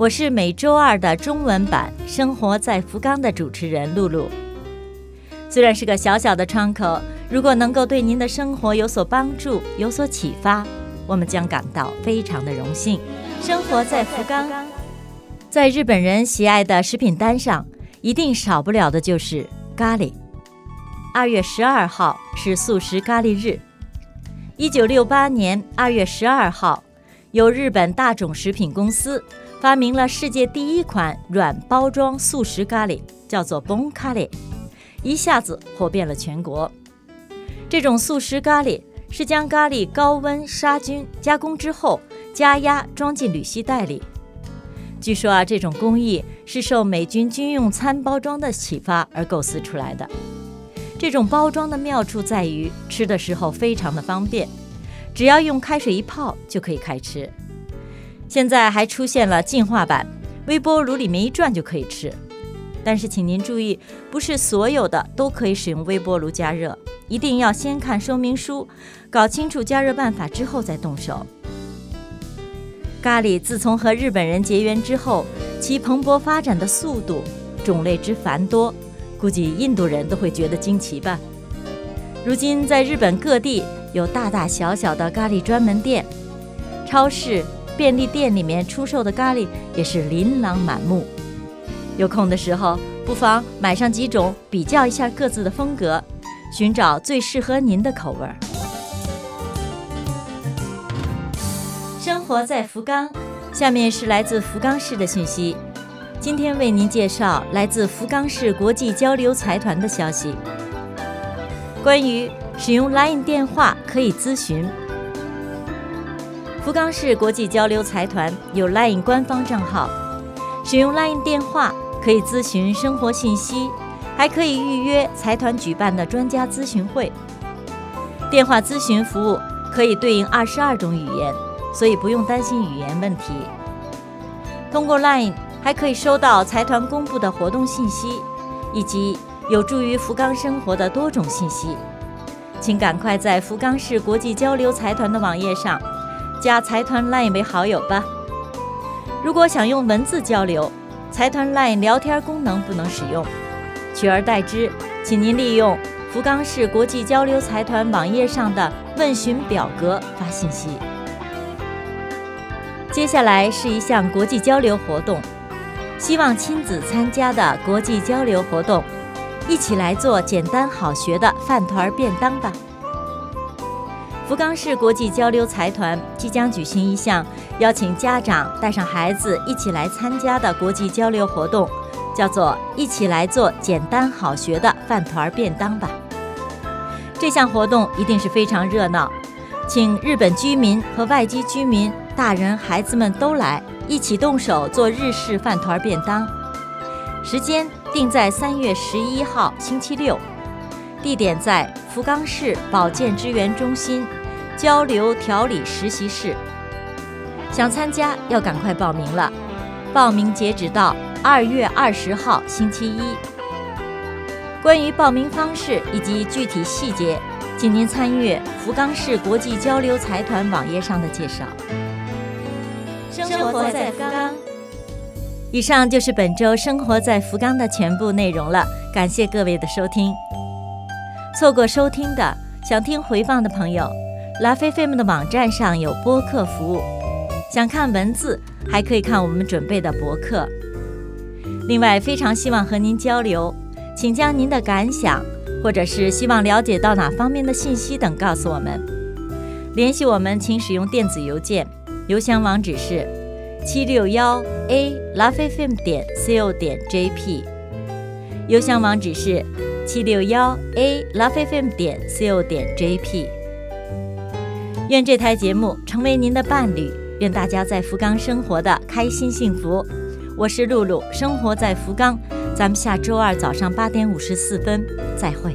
我是每周二的中文版《生活在福冈》的主持人露露。虽然是个小小的窗口，如果能够对您的生活有所帮助、有所启发，我们将感到非常的荣幸。生活在福冈，在日本人喜爱的食品单上，一定少不了的就是咖喱。二月十二号是素食咖喱日。一九六八年二月十二号，由日本大众食品公司。发明了世界第一款软包装素食咖喱，叫做 Bon 咖喱，一下子火遍了全国。这种素食咖喱是将咖喱高温杀菌加工之后，加压装进铝锡袋里。据说啊，这种工艺是受美军军用餐包装的启发而构思出来的。这种包装的妙处在于吃的时候非常的方便，只要用开水一泡就可以开吃。现在还出现了进化版，微波炉里面一转就可以吃。但是请您注意，不是所有的都可以使用微波炉加热，一定要先看说明书，搞清楚加热办法之后再动手。咖喱自从和日本人结缘之后，其蓬勃发展的速度、种类之繁多，估计印度人都会觉得惊奇吧。如今在日本各地有大大小小的咖喱专门店、超市。便利店里面出售的咖喱也是琳琅满目，有空的时候不妨买上几种，比较一下各自的风格，寻找最适合您的口味儿。生活在福冈，下面是来自福冈市的讯息。今天为您介绍来自福冈市国际交流财团的消息，关于使用 LINE 电话可以咨询。福冈市国际交流财团有 LINE 官方账号，使用 LINE 电话可以咨询生活信息，还可以预约财团举办的专家咨询会。电话咨询服务可以对应二十二种语言，所以不用担心语言问题。通过 LINE 还可以收到财团公布的活动信息，以及有助于福冈生活的多种信息。请赶快在福冈市国际交流财团的网页上。加财团 LINE 为好友吧。如果想用文字交流，财团 LINE 聊天功能不能使用，取而代之，请您利用福冈市国际交流财团网页上的问询表格发信息。接下来是一项国际交流活动，希望亲子参加的国际交流活动，一起来做简单好学的饭团便当吧。福冈市国际交流财团即将举行一项邀请家长带上孩子一起来参加的国际交流活动，叫做“一起来做简单好学的饭团便当吧”。这项活动一定是非常热闹，请日本居民和外籍居民、大人孩子们都来一起动手做日式饭团便当。时间定在三月十一号星期六，地点在福冈市保健支援中心。交流调理实习室，想参加要赶快报名了。报名截止到二月二十号星期一。关于报名方式以及具体细节，请您参阅福冈市国际交流财团网页上的介绍。生活在福冈。以上就是本周生活在福冈的全部内容了，感谢各位的收听。错过收听的，想听回放的朋友。拉菲菲们的网站上有播客服务，想看文字还可以看我们准备的博客。另外，非常希望和您交流，请将您的感想或者是希望了解到哪方面的信息等告诉我们。联系我们，请使用电子邮件，邮箱网址是七六幺 a 拉菲菲点 co 点 jp。邮箱网址是七六幺 a 拉菲菲点 co 点 jp。愿这台节目成为您的伴侣，愿大家在福冈生活的开心幸福。我是露露，生活在福冈，咱们下周二早上八点五十四分再会。